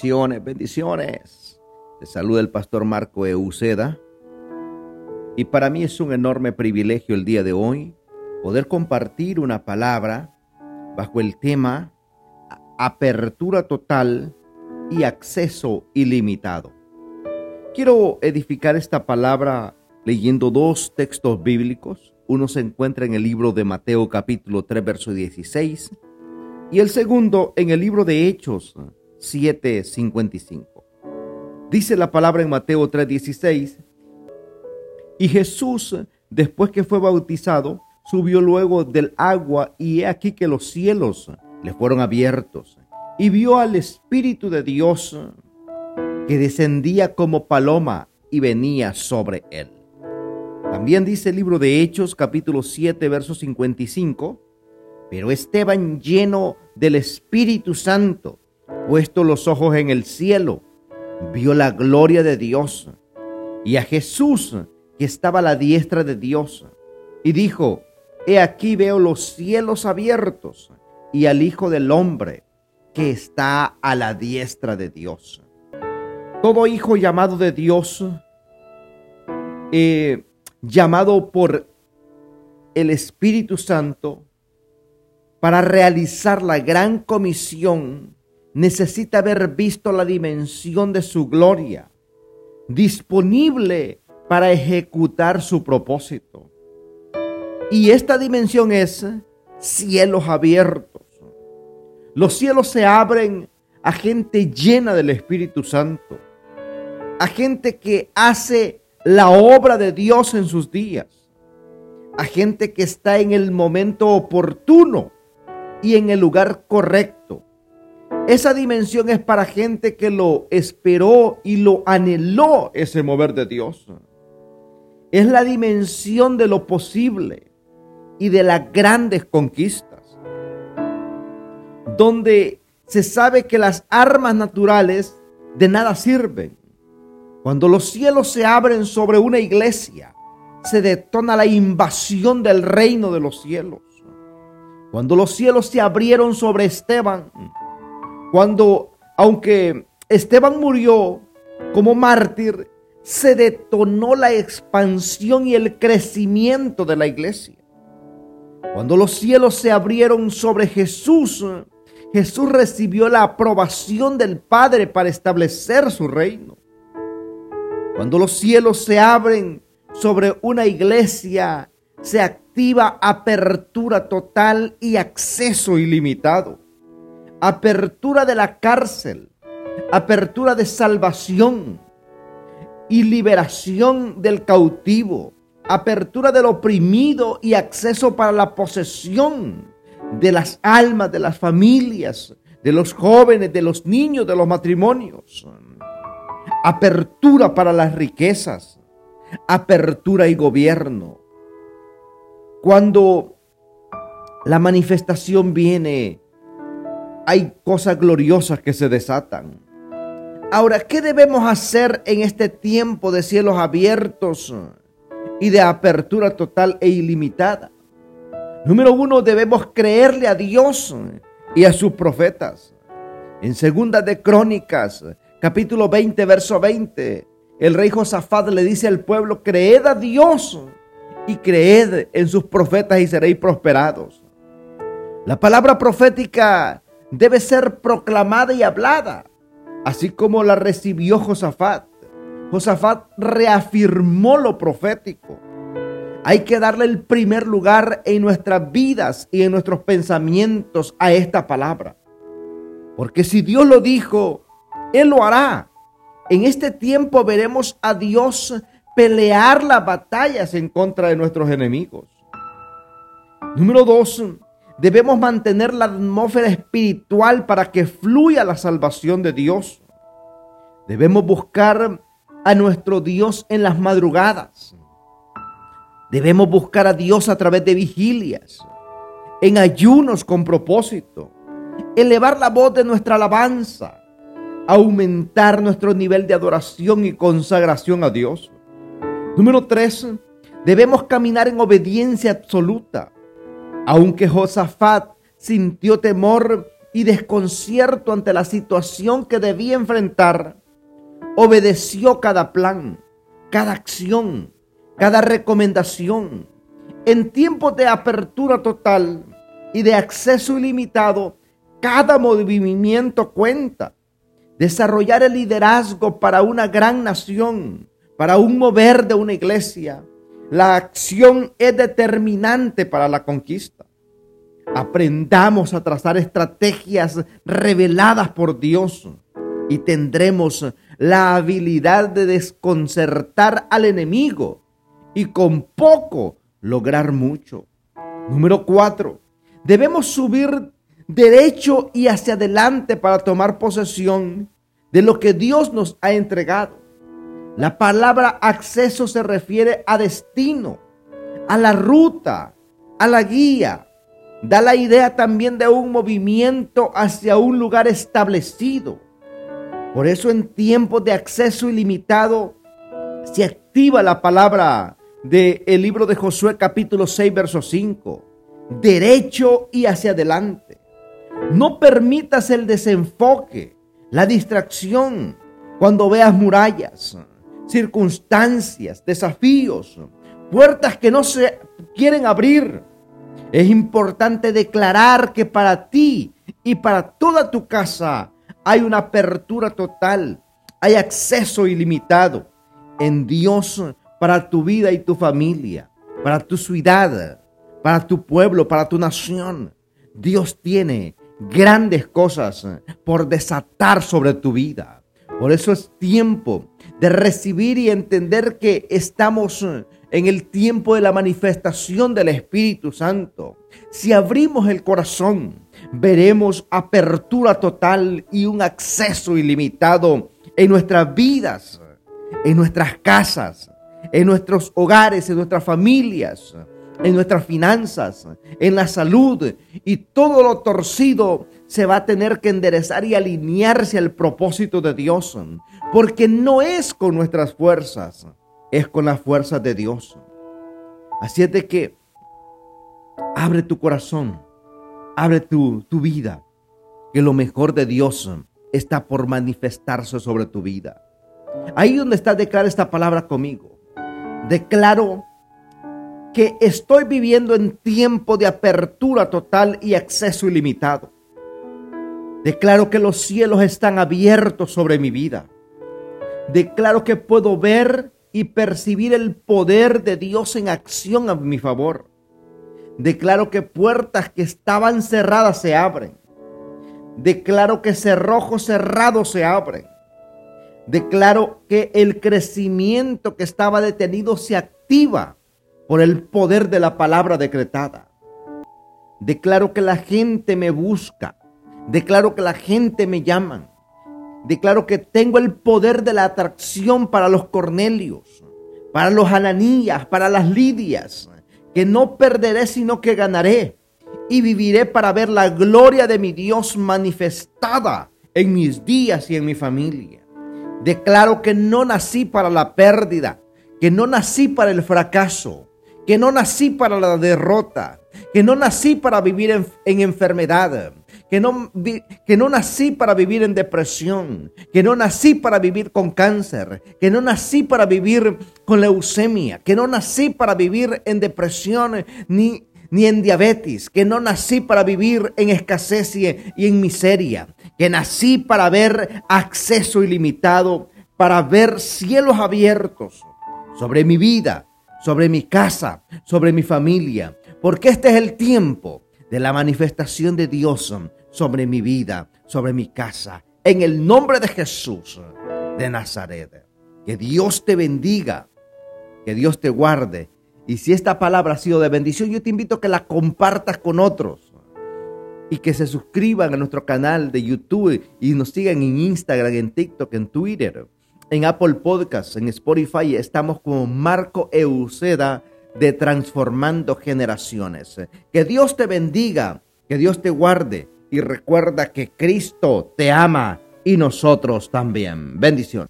Bendiciones, bendiciones. Te saluda el pastor Marco Euceda. Y para mí es un enorme privilegio el día de hoy poder compartir una palabra bajo el tema apertura total y acceso ilimitado. Quiero edificar esta palabra leyendo dos textos bíblicos. Uno se encuentra en el libro de Mateo capítulo 3 verso 16 y el segundo en el libro de Hechos 7:55. Dice la palabra en Mateo 3:16, y Jesús, después que fue bautizado, subió luego del agua y he aquí que los cielos le fueron abiertos y vio al Espíritu de Dios que descendía como paloma y venía sobre él. También dice el libro de Hechos capítulo 7 verso 55, pero Esteban lleno del Espíritu Santo puesto los ojos en el cielo, vio la gloria de Dios y a Jesús que estaba a la diestra de Dios, y dijo, He aquí veo los cielos abiertos y al Hijo del Hombre que está a la diestra de Dios. Todo hijo llamado de Dios, eh, llamado por el Espíritu Santo, para realizar la gran comisión necesita haber visto la dimensión de su gloria, disponible para ejecutar su propósito. Y esta dimensión es cielos abiertos. Los cielos se abren a gente llena del Espíritu Santo, a gente que hace la obra de Dios en sus días, a gente que está en el momento oportuno y en el lugar correcto esa dimensión es para gente que lo esperó y lo anheló ese mover de Dios. Es la dimensión de lo posible y de las grandes conquistas. Donde se sabe que las armas naturales de nada sirven. Cuando los cielos se abren sobre una iglesia, se detona la invasión del reino de los cielos. Cuando los cielos se abrieron sobre Esteban, cuando, aunque Esteban murió como mártir, se detonó la expansión y el crecimiento de la iglesia. Cuando los cielos se abrieron sobre Jesús, Jesús recibió la aprobación del Padre para establecer su reino. Cuando los cielos se abren sobre una iglesia, se activa apertura total y acceso ilimitado apertura de la cárcel, apertura de salvación y liberación del cautivo, apertura del oprimido y acceso para la posesión de las almas, de las familias, de los jóvenes, de los niños, de los matrimonios. Apertura para las riquezas, apertura y gobierno. Cuando la manifestación viene hay cosas gloriosas que se desatan. Ahora, ¿qué debemos hacer en este tiempo de cielos abiertos y de apertura total e ilimitada? Número uno, debemos creerle a Dios y a sus profetas. En segunda de Crónicas, capítulo 20, verso 20, el rey Josafat le dice al pueblo, creed a Dios y creed en sus profetas y seréis prosperados. La palabra profética debe ser proclamada y hablada, así como la recibió Josafat. Josafat reafirmó lo profético. Hay que darle el primer lugar en nuestras vidas y en nuestros pensamientos a esta palabra. Porque si Dios lo dijo, Él lo hará. En este tiempo veremos a Dios pelear las batallas en contra de nuestros enemigos. Número dos, Debemos mantener la atmósfera espiritual para que fluya la salvación de Dios. Debemos buscar a nuestro Dios en las madrugadas. Debemos buscar a Dios a través de vigilias, en ayunos con propósito, elevar la voz de nuestra alabanza, aumentar nuestro nivel de adoración y consagración a Dios. Número tres, debemos caminar en obediencia absoluta aunque Josafat sintió temor y desconcierto ante la situación que debía enfrentar, obedeció cada plan, cada acción, cada recomendación. En tiempos de apertura total y de acceso ilimitado, cada movimiento cuenta. Desarrollar el liderazgo para una gran nación, para un mover de una iglesia. La acción es determinante para la conquista. Aprendamos a trazar estrategias reveladas por Dios y tendremos la habilidad de desconcertar al enemigo y con poco lograr mucho. Número cuatro, debemos subir derecho y hacia adelante para tomar posesión de lo que Dios nos ha entregado. La palabra acceso se refiere a destino, a la ruta, a la guía. Da la idea también de un movimiento hacia un lugar establecido. Por eso en tiempos de acceso ilimitado se activa la palabra del el libro de Josué capítulo 6 verso 5. Derecho y hacia adelante. No permitas el desenfoque, la distracción cuando veas murallas, circunstancias, desafíos, puertas que no se quieren abrir. Es importante declarar que para ti y para toda tu casa hay una apertura total, hay acceso ilimitado en Dios para tu vida y tu familia, para tu ciudad, para tu pueblo, para tu nación. Dios tiene grandes cosas por desatar sobre tu vida. Por eso es tiempo de recibir y entender que estamos en el tiempo de la manifestación del Espíritu Santo. Si abrimos el corazón, veremos apertura total y un acceso ilimitado en nuestras vidas, en nuestras casas, en nuestros hogares, en nuestras familias, en nuestras finanzas, en la salud y todo lo torcido se va a tener que enderezar y alinearse al propósito de Dios, porque no es con nuestras fuerzas, es con las fuerzas de Dios. Así es de que abre tu corazón, abre tu, tu vida, que lo mejor de Dios está por manifestarse sobre tu vida. Ahí donde está, declara esta palabra conmigo. Declaro que estoy viviendo en tiempo de apertura total y acceso ilimitado. Declaro que los cielos están abiertos sobre mi vida. Declaro que puedo ver y percibir el poder de Dios en acción a mi favor. Declaro que puertas que estaban cerradas se abren. Declaro que cerrojos cerrados se abren. Declaro que el crecimiento que estaba detenido se activa por el poder de la palabra decretada. Declaro que la gente me busca. Declaro que la gente me llama. Declaro que tengo el poder de la atracción para los Cornelios, para los Ananías, para las Lidias, que no perderé sino que ganaré y viviré para ver la gloria de mi Dios manifestada en mis días y en mi familia. Declaro que no nací para la pérdida, que no nací para el fracaso, que no nací para la derrota, que no nací para vivir en, enfermedad, que no, que no nací para vivir en depresión, que no nací para vivir con cáncer, que no nací para vivir con leucemia, que no nací para vivir en depresión ni, ni en diabetes, que no nací para vivir en escasez y en miseria, que nací para ver acceso ilimitado, para ver cielos abiertos sobre mi vida, sobre mi casa, sobre mi familia, porque este es el tiempo de la manifestación de Dios sobre mi vida, sobre mi casa, en el nombre de Jesús de Nazaret. Que Dios te bendiga, que Dios te guarde. Y si esta palabra ha sido de bendición, yo te invito a que la compartas con otros y que se suscriban a nuestro canal de YouTube y nos sigan en Instagram, en TikTok, en Twitter en Apple Podcasts, en Spotify, estamos como Marco Euceda de Transformando Generaciones. Que Dios te bendiga, que Dios te guarde y recuerda que Cristo te ama y nosotros también. Bendición.